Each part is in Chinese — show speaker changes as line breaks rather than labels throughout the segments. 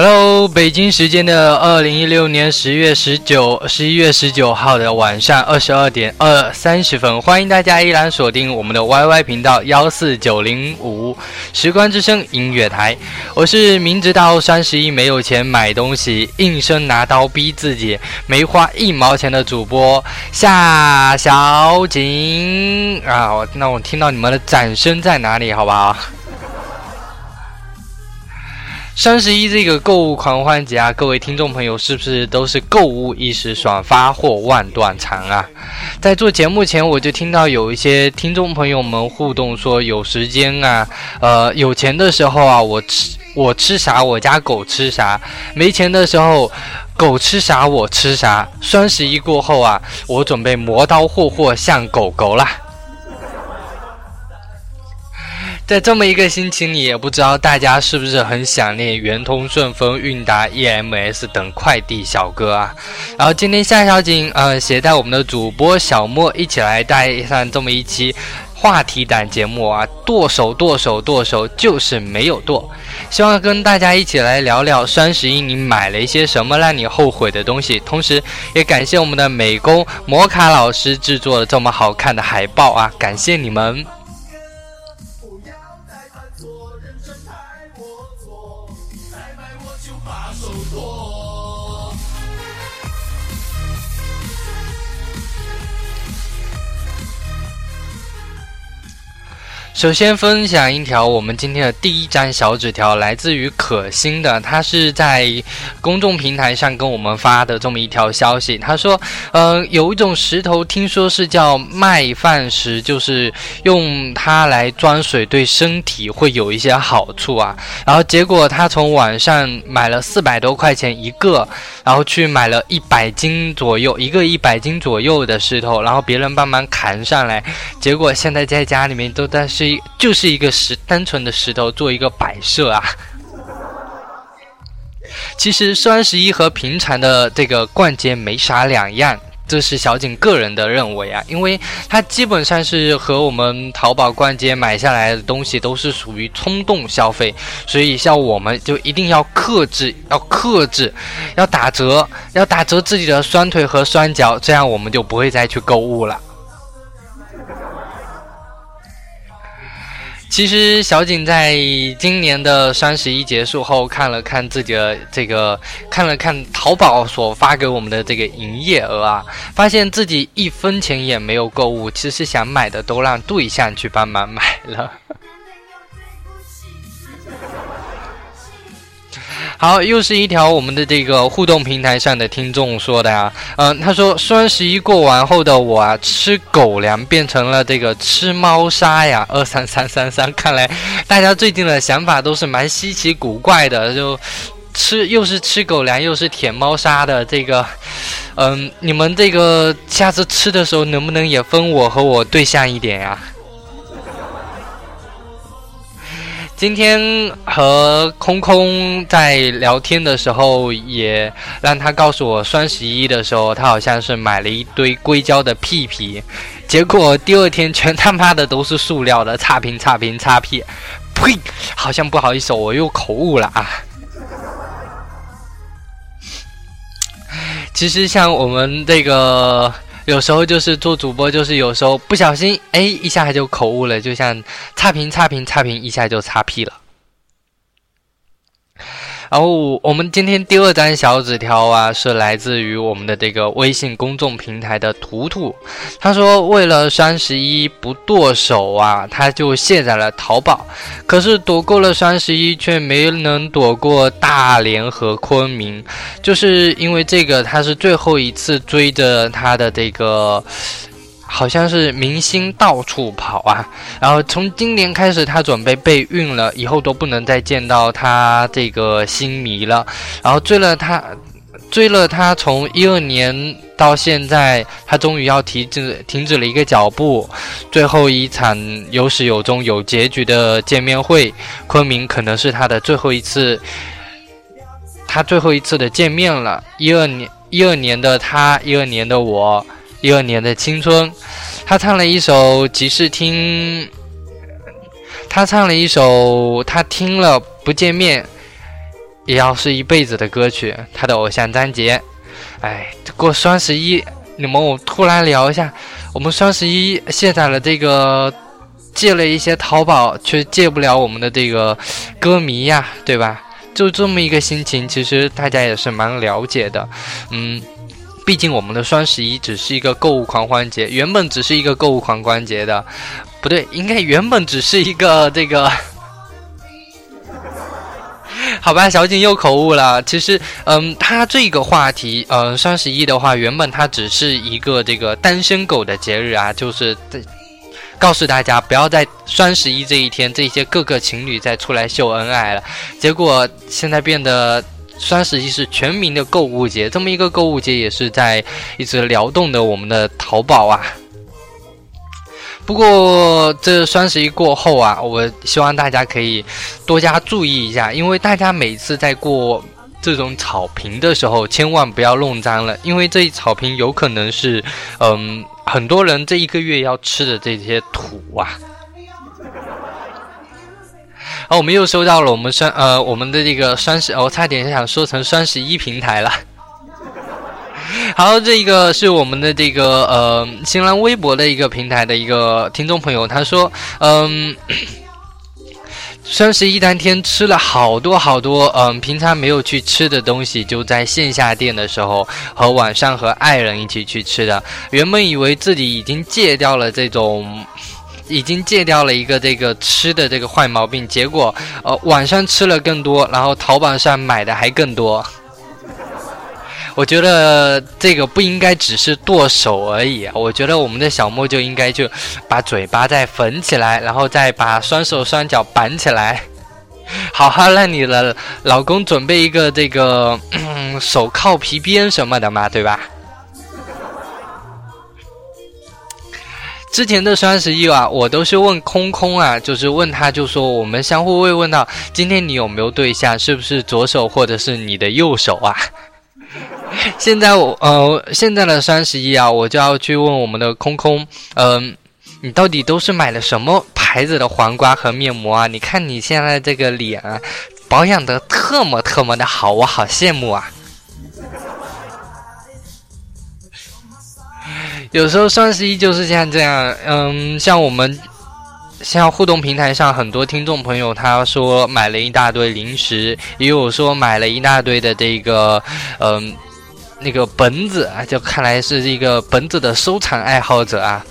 Hello，北京时间的二零一六年十月十九、十一月十九号的晚上二十二点二三十分，欢迎大家依然锁定我们的 YY 频道幺四九零五时光之声音乐台。我是明知道双十一没有钱买东西，硬生拿刀逼自己，没花一毛钱的主播夏小景啊！我那我听到你们的掌声在哪里？好不好？双十一这个购物狂欢节啊，各位听众朋友是不是都是购物一时爽，发货万段长啊？在做节目前，我就听到有一些听众朋友们互动说，有时间啊，呃，有钱的时候啊，我吃我吃啥，我家狗吃啥；没钱的时候，狗吃啥我吃啥。双十一过后啊，我准备磨刀霍霍向狗狗啦。在这么一个心情里，也不知道大家是不是很想念圆通、顺丰、韵达、EMS 等快递小哥啊？然后今天夏小景呃携带我们的主播小莫一起来带上这么一期话题档节目啊，剁手剁手剁手就是没有剁，希望跟大家一起来聊聊双十一你买了一些什么让你后悔的东西，同时也感谢我们的美工摩卡老师制作了这么好看的海报啊，感谢你们。首先分享一条我们今天的第一张小纸条，来自于可心的，他是在公众平台上跟我们发的这么一条消息。他说，呃，有一种石头，听说是叫麦饭石，就是用它来装水，对身体会有一些好处啊。然后结果他从网上买了四百多块钱一个，然后去买了一百斤左右，一个一百斤左右的石头，然后别人帮忙扛上来，结果现在在家里面都在是。就是一个石，单纯的石头做一个摆设啊。其实双十一和平常的这个逛街没啥两样，这是小景个人的认为啊，因为它基本上是和我们淘宝逛街买下来的东西都是属于冲动消费，所以像我们就一定要克制，要克制，要打折，要打折自己的双腿和双脚，这样我们就不会再去购物了。其实小景在今年的双十一结束后，看了看自己的这个，看了看淘宝所发给我们的这个营业额啊，发现自己一分钱也没有购物，其实想买的都让对象去帮忙买了。好，又是一条我们的这个互动平台上的听众说的呀，嗯，他说双十一过完后的我啊，吃狗粮变成了这个吃猫砂呀，二三三三三，看来大家最近的想法都是蛮稀奇古怪的，就吃又是吃狗粮又是舔猫砂的这个，嗯，你们这个下次吃的时候能不能也分我和我对象一点呀？今天和空空在聊天的时候，也让他告诉我，双十一的时候他好像是买了一堆硅胶的屁屁，结果第二天全他妈的都是塑料的，差评差评差屁，呸！好像不好意思，我又口误了啊。其实像我们这个。有时候就是做主播，就是有时候不小心，哎，一下就口误了，就像差评、差评、差评，一下就擦屁了。然后我们今天第二张小纸条啊，是来自于我们的这个微信公众平台的图图，他说为了双十一不剁手啊，他就卸载了淘宝，可是躲过了双十一，却没能躲过大连和昆明，就是因为这个，他是最后一次追着他的这个。好像是明星到处跑啊，然后从今年开始，他准备备孕了，以后都不能再见到他这个星迷了。然后追了他，追了他从一二年到现在，他终于要停止停止了一个脚步。最后一场有始有终、有结局的见面会，昆明可能是他的最后一次，他最后一次的见面了。一二年。一二年的他，一二年的我，一二年的青春。他唱了一首《即是听》，他唱了一首他听了不见面也要是一辈子的歌曲。他的偶像张杰。哎，过双十一，你们我突然聊一下，我们双十一卸载了这个，借了一些淘宝，却借不了我们的这个歌迷呀，对吧？就这么一个心情，其实大家也是蛮了解的，嗯。毕竟我们的双十一只是一个购物狂欢节，原本只是一个购物狂欢节的，不对，应该原本只是一个这个，好吧，小景又口误了。其实，嗯，他这个话题，嗯，双十一的话，原本它只是一个这个单身狗的节日啊，就是告诉大家不要在双十一这一天，这些各个情侣再出来秀恩爱了。结果现在变得。双十一是全民的购物节，这么一个购物节也是在一直撩动的我们的淘宝啊。不过这双十一过后啊，我希望大家可以多加注意一下，因为大家每次在过这种草坪的时候，千万不要弄脏了，因为这草坪有可能是嗯很多人这一个月要吃的这些土啊。好，我们又收到了我们双呃我们的这个双十，我差点想说成双十一平台了。好，这个是我们的这个呃新浪微博的一个平台的一个听众朋友，他说，嗯，双十一当天吃了好多好多，嗯，平常没有去吃的东西，就在线下店的时候和晚上和爱人一起去吃的。原本以为自己已经戒掉了这种。已经戒掉了一个这个吃的这个坏毛病，结果呃晚上吃了更多，然后淘宝上买的还更多。我觉得这个不应该只是剁手而已，我觉得我们的小莫就应该就把嘴巴再缝起来，然后再把双手双脚绑起来，好好让你的老公准备一个这个嗯手铐皮鞭什么的嘛，对吧？之前的双十一啊，我都是问空空啊，就是问他，就说我们相互慰问到今天你有没有对象，是不是左手或者是你的右手啊？现在我呃，现在的双十一啊，我就要去问我们的空空，嗯，你到底都是买了什么牌子的黄瓜和面膜啊？你看你现在这个脸啊，保养的特么特么的好，我好羡慕啊。有时候双十一就是像这样，嗯，像我们像互动平台上很多听众朋友，他说买了一大堆零食，也有说买了一大堆的这个，嗯。那个本子啊，就看来是一个本子的收藏爱好者啊。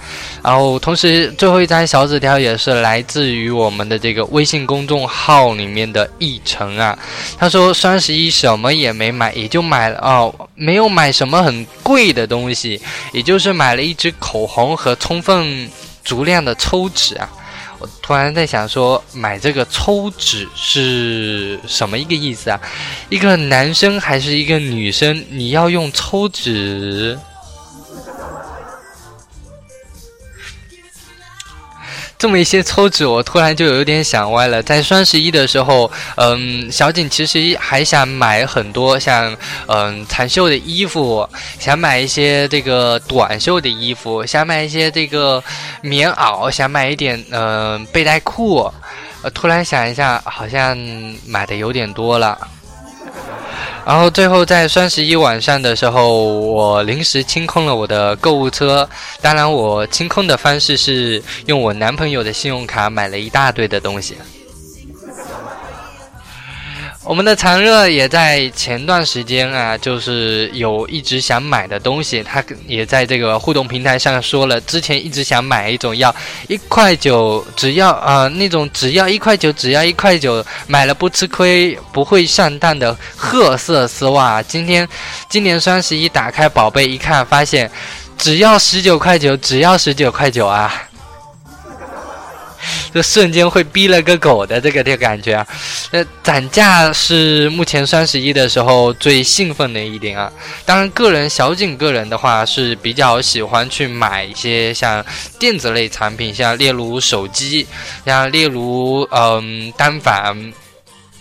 然后，同时最后一张小纸条也是来自于我们的这个微信公众号里面的易成啊。他说双十一什么也没买，也就买了哦，没有买什么很贵的东西，也就是买了一支口红和充分足量的抽纸啊。我突然在想，说买这个抽纸是什么一个意思啊？一个男生还是一个女生？你要用抽纸？这么一些抽纸，我突然就有点想歪了。在双十一的时候，嗯，小景其实还想买很多像嗯长袖的衣服，想买一些这个短袖的衣服，想买一些这个棉袄，想买一点嗯背带裤。呃，突然想一下，好像买的有点多了。然后最后在双十一晚上的时候，我临时清空了我的购物车。当然，我清空的方式是用我男朋友的信用卡买了一大堆的东西。我们的常热也在前段时间啊，就是有一直想买的东西，他也在这个互动平台上说了，之前一直想买一种药一块九，只要啊那种只要一块九，只要一块九，买了不吃亏，不会上当的褐色丝袜。今天今年双十一打开宝贝一看，发现只要十九块九，只要十九块九啊。这瞬间会逼了个狗的这个这个感觉啊！那涨价是目前双十一的时候最兴奋的一点啊。当然，个人小景个人的话是比较喜欢去买一些像电子类产品，像例如手机，像例如嗯单反。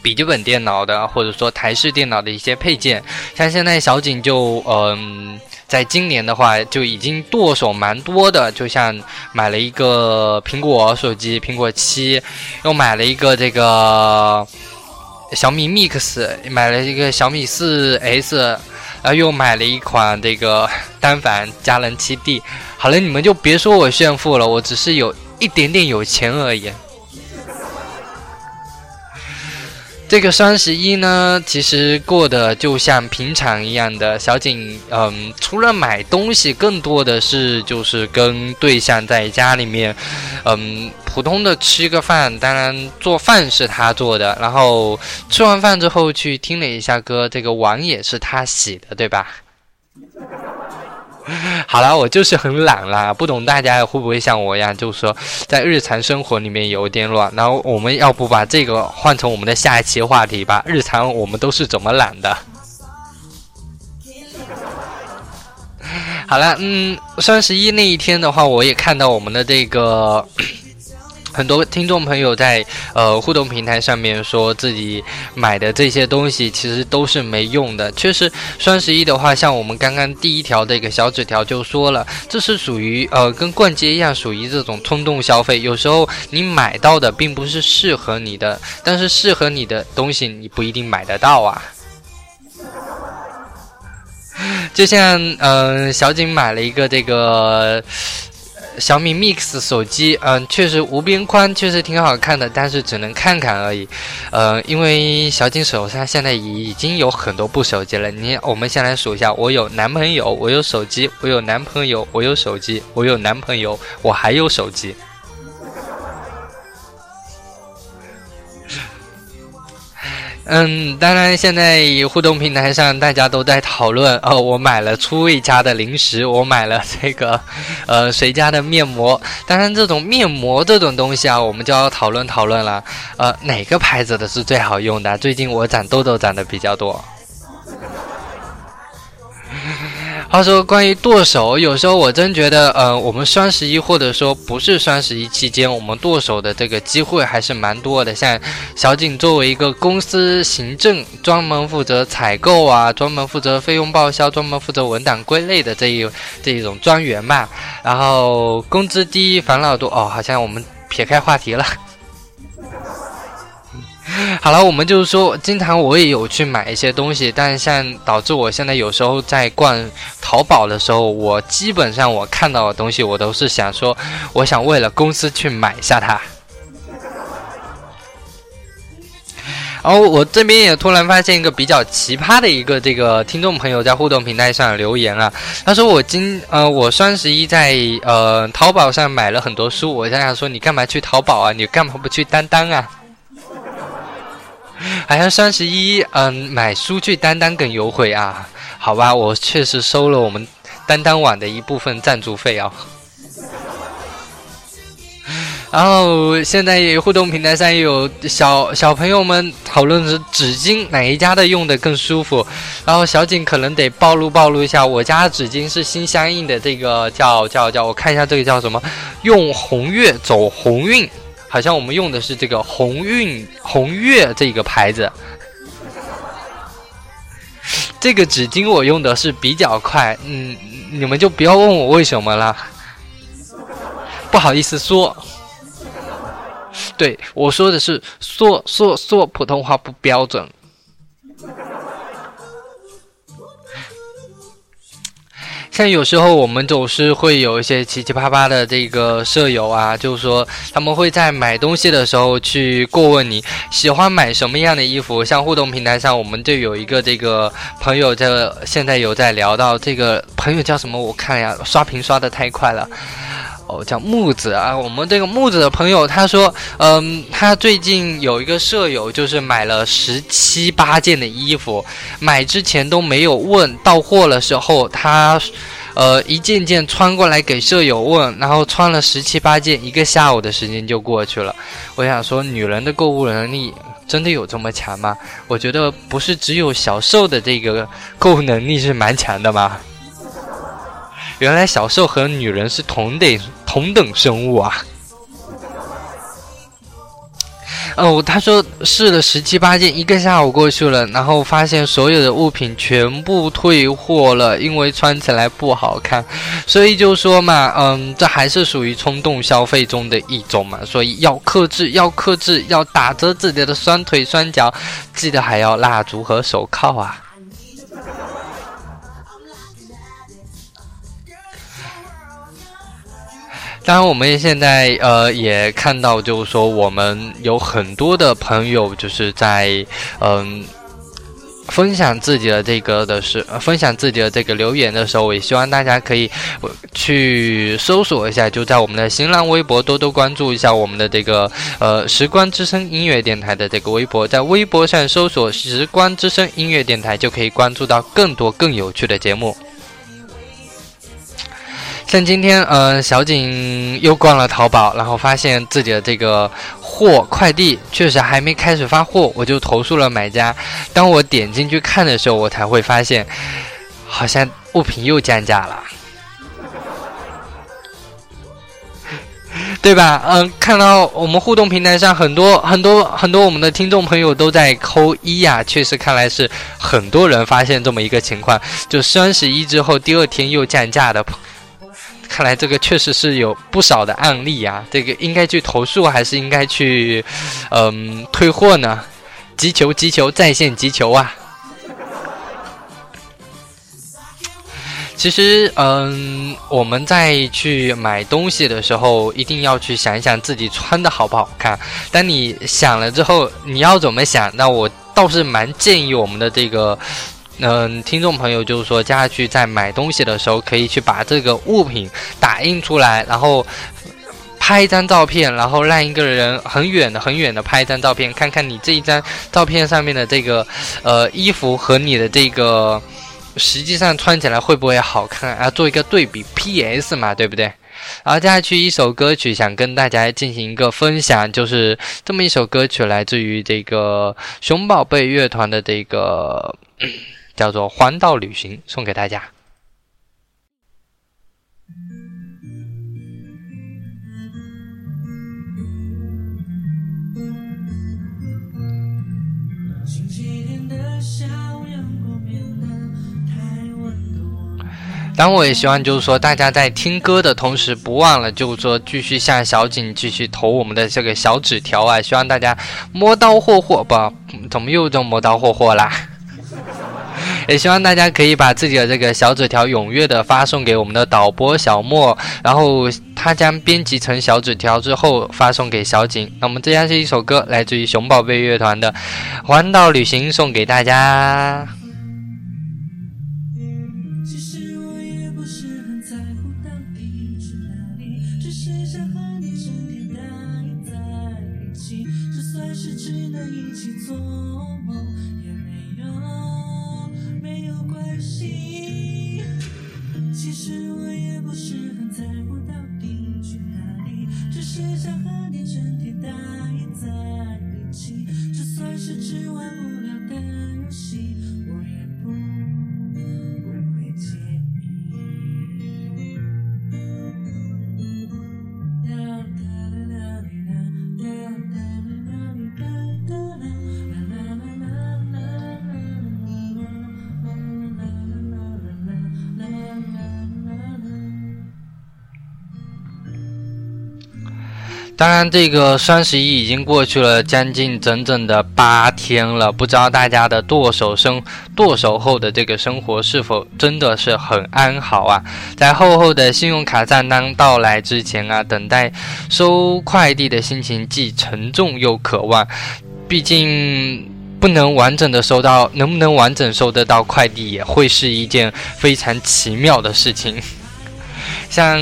笔记本电脑的，或者说台式电脑的一些配件。像现在小景就嗯，在今年的话就已经剁手蛮多的，就像买了一个苹果手机，苹果七，又买了一个这个小米 Mix，买了一个小米四 S，然后又买了一款这个单反佳能七 D。好了，你们就别说我炫富了，我只是有一点点有钱而已。这个双十一呢，其实过得就像平常一样的。小景，嗯，除了买东西，更多的是就是跟对象在家里面，嗯，普通的吃个饭。当然，做饭是他做的，然后吃完饭之后去听了一下歌，这个碗也是他洗的，对吧？好了，我就是很懒啦，不懂大家会不会像我一样，就是说在日常生活里面有点乱。然后我们要不把这个换成我们的下一期话题吧？日常我们都是怎么懒的？好了，嗯，双十一那一天的话，我也看到我们的这个。很多听众朋友在呃互动平台上面说自己买的这些东西其实都是没用的。确实，双十一的话，像我们刚刚第一条这个小纸条就说了，这是属于呃跟逛街一样，属于这种冲动消费。有时候你买到的并不是适合你的，但是适合你的东西你不一定买得到啊。就像嗯，小景买了一个这个。小米 Mix 手机，嗯，确实无边框，确实挺好看的，但是只能看看而已。呃，因为小景手上现在已经有很多部手机了。你，我们先来数一下：我有男朋友，我有手机，我有男朋友，我有手机，我有男朋友，我还有手机。嗯，当然，现在互动平台上大家都在讨论哦，我买了初味家的零食，我买了这个，呃，谁家的面膜。当然，这种面膜这种东西啊，我们就要讨论讨论了。呃，哪个牌子的是最好用的？最近我长痘痘长得比较多。话说关于剁手，有时候我真觉得，呃，我们双十一或者说不是双十一期间，我们剁手的这个机会还是蛮多的。像小景作为一个公司行政，专门负责采购啊，专门负责费用报销，专门负责文档归类的这一这一种专员嘛，然后工资低，烦恼多。哦，好像我们撇开话题了。好了，我们就是说，经常我也有去买一些东西，但像导致我现在有时候在逛淘宝的时候，我基本上我看到的东西，我都是想说，我想为了公司去买一下它。然后我这边也突然发现一个比较奇葩的一个这个听众朋友在互动平台上留言啊，他说我今呃我双十一在呃淘宝上买了很多书，我在想说你干嘛去淘宝啊？你干嘛不去当当啊？好像双十一，嗯，买书去当当更优惠啊？好吧，我确实收了我们当当网的一部分赞助费啊。然后现在互动平台上也有小小朋友们讨论着纸巾哪一家的用的更舒服，然后小景可能得暴露暴露一下，我家纸巾是心相印的，这个叫叫叫，我看一下这个叫什么，用红月走鸿运。好像我们用的是这个鸿运鸿悦这个牌子，这个纸巾我用的是比较快，嗯，你们就不要问我为什么了，不好意思说，对我说的是说说说普通话不标准。像有时候我们总是会有一些奇奇葩葩的这个舍友啊，就是说他们会在买东西的时候去过问你喜欢买什么样的衣服。像互动平台上，我们就有一个这个朋友，在现在有在聊到这个朋友叫什么？我看呀，刷屏刷的太快了。哦，叫木子啊，我们这个木子的朋友他说，嗯，他最近有一个舍友，就是买了十七八件的衣服，买之前都没有问，到货的时候他，呃，一件件穿过来给舍友问，然后穿了十七八件，一个下午的时间就过去了。我想说，女人的购物能力真的有这么强吗？我觉得不是只有小受的这个购物能力是蛮强的吗？原来小受和女人是同等同等生物啊！哦，他说试了十七八件，一个下午过去了，然后发现所有的物品全部退货了，因为穿起来不好看。所以就说嘛，嗯，这还是属于冲动消费中的一种嘛，所以要克制，要克制，要打折自己的双腿双脚，记得还要蜡烛和手铐啊。当然，我们现在呃也看到，就是说我们有很多的朋友就是在嗯分享自己的这个的是分享自己的这个留言的时候，我也希望大家可以去搜索一下，就在我们的新浪微博多多关注一下我们的这个呃时光之声音乐电台的这个微博，在微博上搜索时光之声音乐电台，就可以关注到更多更有趣的节目。像今天，呃，小景又逛了淘宝，然后发现自己的这个货快递确实还没开始发货，我就投诉了买家。当我点进去看的时候，我才会发现，好像物品又降价了，对吧？嗯，看到我们互动平台上很多很多很多我们的听众朋友都在扣一呀，确实看来是很多人发现这么一个情况，就双十一之后第二天又降价的。看来这个确实是有不少的案例啊，这个应该去投诉还是应该去，嗯，退货呢？急求急求在线急求啊！其实，嗯，我们在去买东西的时候，一定要去想一想自己穿的好不好看。当你想了之后，你要怎么想？那我倒是蛮建议我们的这个。嗯，听众朋友就是说，接下去在买东西的时候，可以去把这个物品打印出来，然后拍一张照片，然后让一个人很远的、很远的拍一张照片，看看你这一张照片上面的这个呃衣服和你的这个实际上穿起来会不会好看啊？做一个对比，P.S. 嘛，对不对？然后接下去一首歌曲，想跟大家进行一个分享，就是这么一首歌曲，来自于这个熊宝贝乐团的这个。叫做环岛旅行，送给大家。当我也希望，就是说，大家在听歌的同时，不忘了，就是说，继续向小景继续投我们的这个小纸条啊！希望大家磨刀霍霍，不，怎么又这磨刀霍霍啦？也希望大家可以把自己的这个小纸条踊跃的发送给我们的导播小莫，然后他将编辑成小纸条之后发送给小景。那我们这样是一首歌，来自于熊宝贝乐团的《环岛旅行》，送给大家。是我也不是当然，这个双十一已经过去了将近整整的八天了，不知道大家的剁手生剁手后的这个生活是否真的是很安好啊？在厚厚的信用卡账单到来之前啊，等待收快递的心情既沉重又渴望。毕竟不能完整的收到，能不能完整收得到快递，也会是一件非常奇妙的事情。像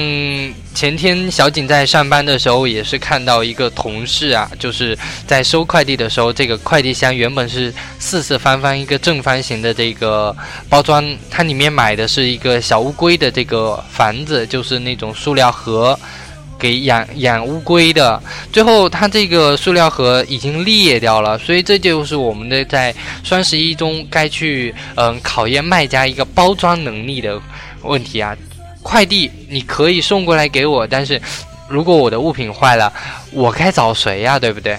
前天小景在上班的时候，也是看到一个同事啊，就是在收快递的时候，这个快递箱原本是四四方方一个正方形的这个包装，它里面买的是一个小乌龟的这个房子，就是那种塑料盒，给养养乌龟的。最后，它这个塑料盒已经裂掉了，所以这就是我们的在双十一中该去嗯考验卖家一个包装能力的问题啊。快递你可以送过来给我，但是如果我的物品坏了，我该找谁呀？对不对？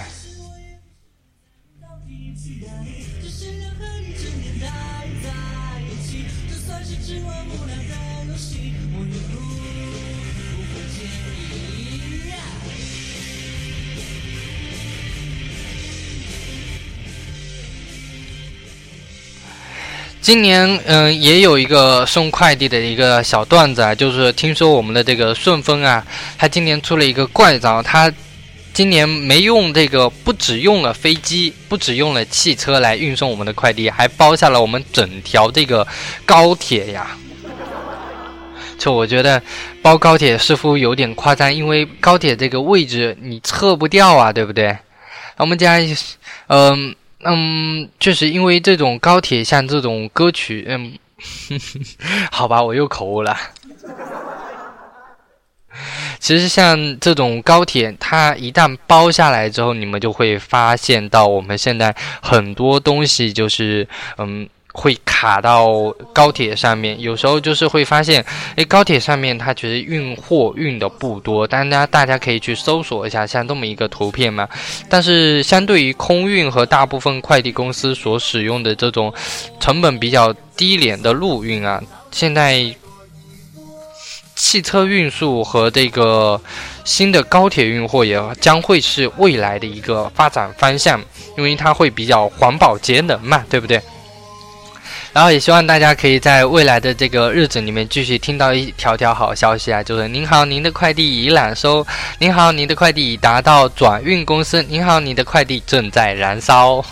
今年嗯，也有一个送快递的一个小段子啊，就是听说我们的这个顺丰啊，它今年出了一个怪招，它今年没用这个，不只用了飞机，不只用了汽车来运送我们的快递，还包下了我们整条这个高铁呀。就我觉得包高铁似乎有点夸张，因为高铁这个位置你撤不掉啊，对不对？我们家，嗯嗯，确实因为这种高铁像这种歌曲，嗯，好吧，我又口误了。其实像这种高铁，它一旦包下来之后，你们就会发现到我们现在很多东西就是嗯。会卡到高铁上面，有时候就是会发现，诶，高铁上面它其实运货运的不多，大家大家可以去搜索一下，像这么一个图片嘛。但是相对于空运和大部分快递公司所使用的这种成本比较低廉的陆运啊，现在汽车运输和这个新的高铁运货也将会是未来的一个发展方向，因为它会比较环保节能嘛，对不对？然后也希望大家可以在未来的这个日子里面继续听到一条条好消息啊，就是您好，您的快递已揽收，您好，您的快递已达到转运公司，您好，您的快递正在燃烧。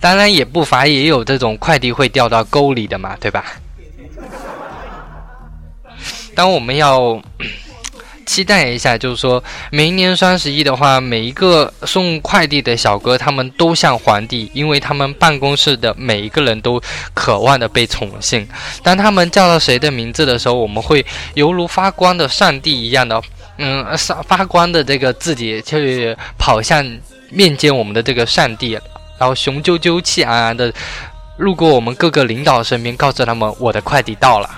当然也不乏也有这种快递会掉到沟里的嘛，对吧？当我们要。期待一下，就是说，明年双十一的话，每一个送快递的小哥，他们都像皇帝，因为他们办公室的每一个人都渴望的被宠幸。当他们叫到谁的名字的时候，我们会犹如发光的上帝一样的，嗯，发发光的这个自己去跑向面见我们的这个上帝，然后雄赳赳气昂昂的路过我们各个领导身边，告诉他们我的快递到了。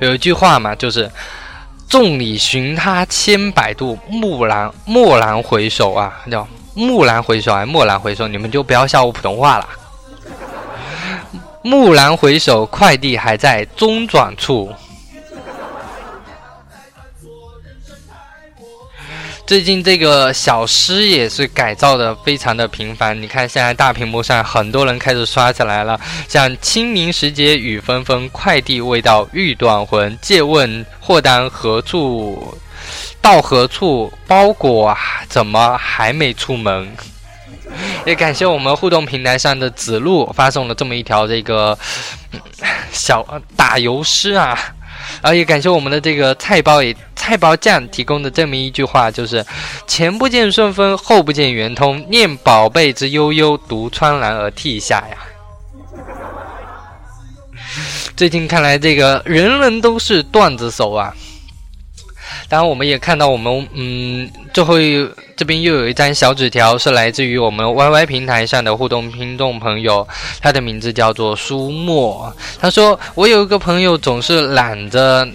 有一句话嘛，就是“众里寻他千百度，蓦然蓦然回首啊，叫蓦然回首，还蓦然回首，你们就不要笑我普通话了。蓦然回首，快递还在中转处。”最近这个小诗也是改造的非常的频繁，你看现在大屏幕上很多人开始刷起来了，像清明时节雨纷纷，快递未到欲断魂，借问货单何处？到何处？包裹怎么还没出门？也感谢我们互动平台上的子路发送了这么一条这个小打油诗啊。然后也感谢我们的这个菜包也太保酱提供的这么一句话，就是前不见顺丰，后不见圆通，念宝贝之悠悠，独怆然而涕下呀。最近看来，这个人人都是段子手啊。当然，我们也看到我们嗯，最后这边又有一张小纸条，是来自于我们 YY 平台上的互动听众朋友，他的名字叫做苏墨。他说：“我有一个朋友总是懒着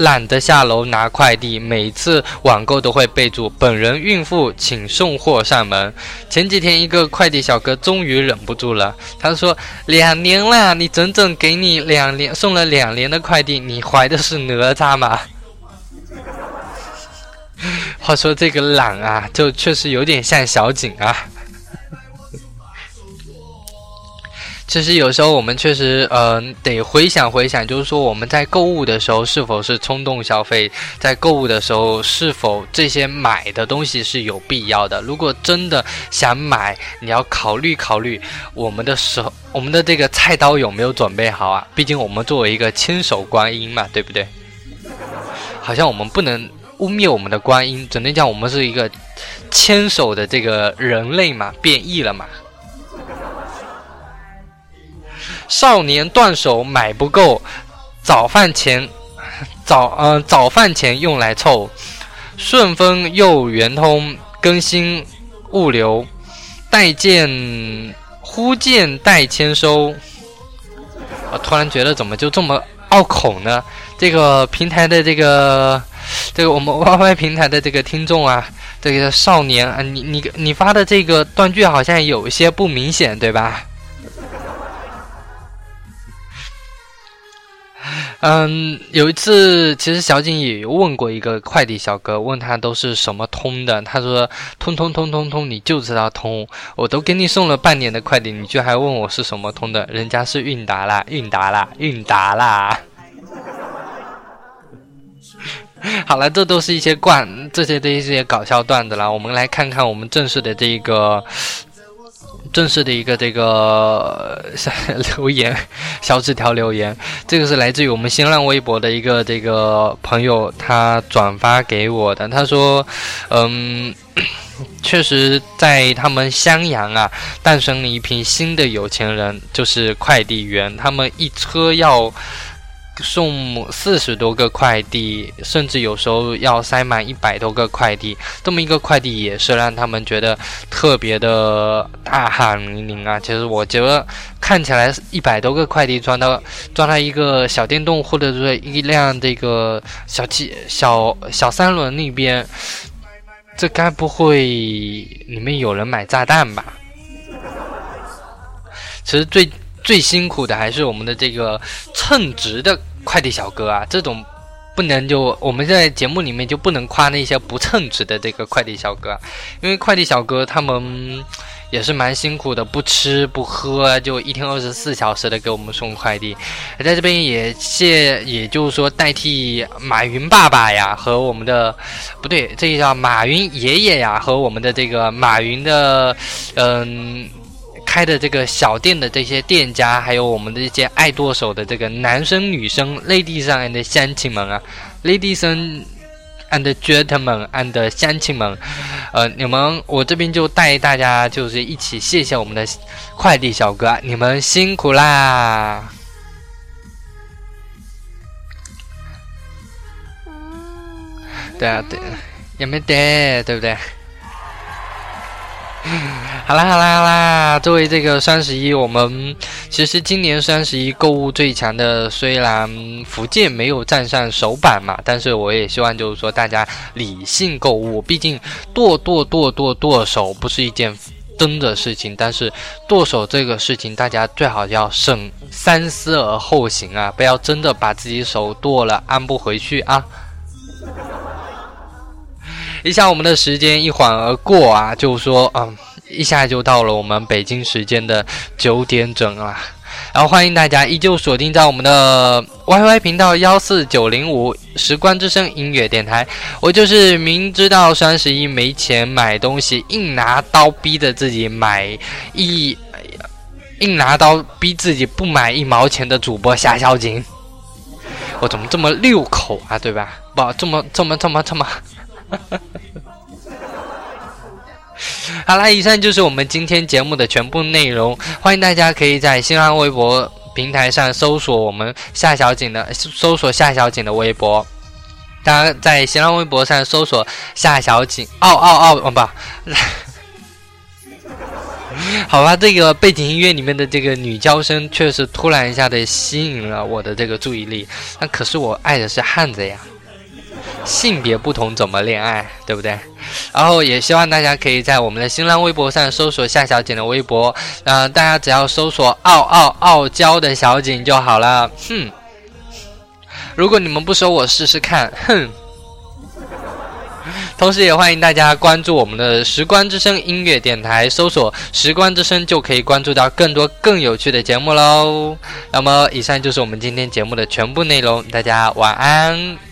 懒得下楼拿快递，每次网购都会备注‘本人孕妇，请送货上门’。前几天，一个快递小哥终于忍不住了，他说：‘两年了，你整整给你两年送了两年的快递，你怀的是哪吒吗？’” 话说这个懒啊，就确实有点像小景啊。其实有时候我们确实，嗯，得回想回想，就是说我们在购物的时候是否是冲动消费，在购物的时候是否这些买的东西是有必要的。如果真的想买，你要考虑考虑我们的手，我们的这个菜刀有没有准备好啊？毕竟我们作为一个千手观音嘛，对不对？好像我们不能。污蔑我们的观音，只能讲我们是一个牵手的这个人类嘛，变异了嘛。少年断手买不够，早饭钱 早嗯早饭钱用来凑。顺丰又圆通更新物流，待件忽见待签收。我突然觉得怎么就这么拗口呢？这个平台的这个。这个我们 YY 平台的这个听众啊，这个少年啊，你你你发的这个断句好像有一些不明显，对吧？嗯，有一次，其实小景也问过一个快递小哥，问他都是什么通的，他说通通通通通，你就知道通，我都给你送了半年的快递，你居然还问我是什么通的，人家是韵达啦，韵达啦，韵达啦。好了，这都是一些惯，这些的一些搞笑段子了，我们来看看我们正式的这个。正式的一个这个 留言 小纸条留言，这个是来自于我们新浪微博的一个这个朋友，他转发给我的。他说：“嗯，确实在他们襄阳啊，诞生了一批新的有钱人，就是快递员，他们一车要。”送四十多个快递，甚至有时候要塞满一百多个快递，这么一个快递也是让他们觉得特别的大汗淋漓啊！其实我觉得看起来一百多个快递装到装到一个小电动或者是一辆这个小汽小小三轮那边，这该不会里面有人买炸弹吧？其实最最辛苦的还是我们的这个称职的。快递小哥啊，这种不能就我们在节目里面就不能夸那些不称职的这个快递小哥，因为快递小哥他们也是蛮辛苦的，不吃不喝就一天二十四小时的给我们送快递。在这边也谢，也就是说代替马云爸爸呀和我们的不对，这叫马云爷爷呀和我们的这个马云的嗯。开的这个小店的这些店家，还有我们的一些爱剁手的这个男生女生、ladies and 乡亲们啊，ladies and gentlemen and 乡亲们，呃，你们我这边就带大家就是一起谢谢我们的快递小哥，你们辛苦啦！对啊，对，也没得，对不对？好啦好啦好啦！作为这个双十一，我们 其实今年双十一购物最强的，虽然福建没有站上首板嘛，但是我也希望就是说大家理性购物，毕竟剁剁剁剁剁手不是一件真的事情，但是剁手这个事情，大家最好要慎三思而后行啊，不要真的把自己手剁了安不回去啊！一下我们的时间一晃而过啊，就说，嗯，一下就到了我们北京时间的九点整了。然后欢迎大家依旧锁定在我们的 YY 频道幺四九零五时光之声音乐电台。我就是明知道双十一没钱买东西，硬拿刀逼着自己买一，硬拿刀逼自己不买一毛钱的主播夏小景。我怎么这么溜口啊？对吧？不，这么这么这么这么。好啦，以上就是我们今天节目的全部内容。欢迎大家可以在新浪微博平台上搜索我们夏小景的，搜索夏小景的微博。大家在新浪微博上搜索夏小景，哦哦哦，哦不，好吧，这个背景音乐里面的这个女娇声确实突然一下的吸引了我的这个注意力。那可是我爱的是汉子呀。性别不同怎么恋爱，对不对？然后也希望大家可以在我们的新浪微博上搜索夏小景的微博，呃，大家只要搜索“傲傲傲娇的小景”就好了。哼，如果你们不搜，我试试看。哼。同时也欢迎大家关注我们的“时光之声”音乐电台，搜索“时光之声”就可以关注到更多更有趣的节目喽。那么，以上就是我们今天节目的全部内容，大家晚安。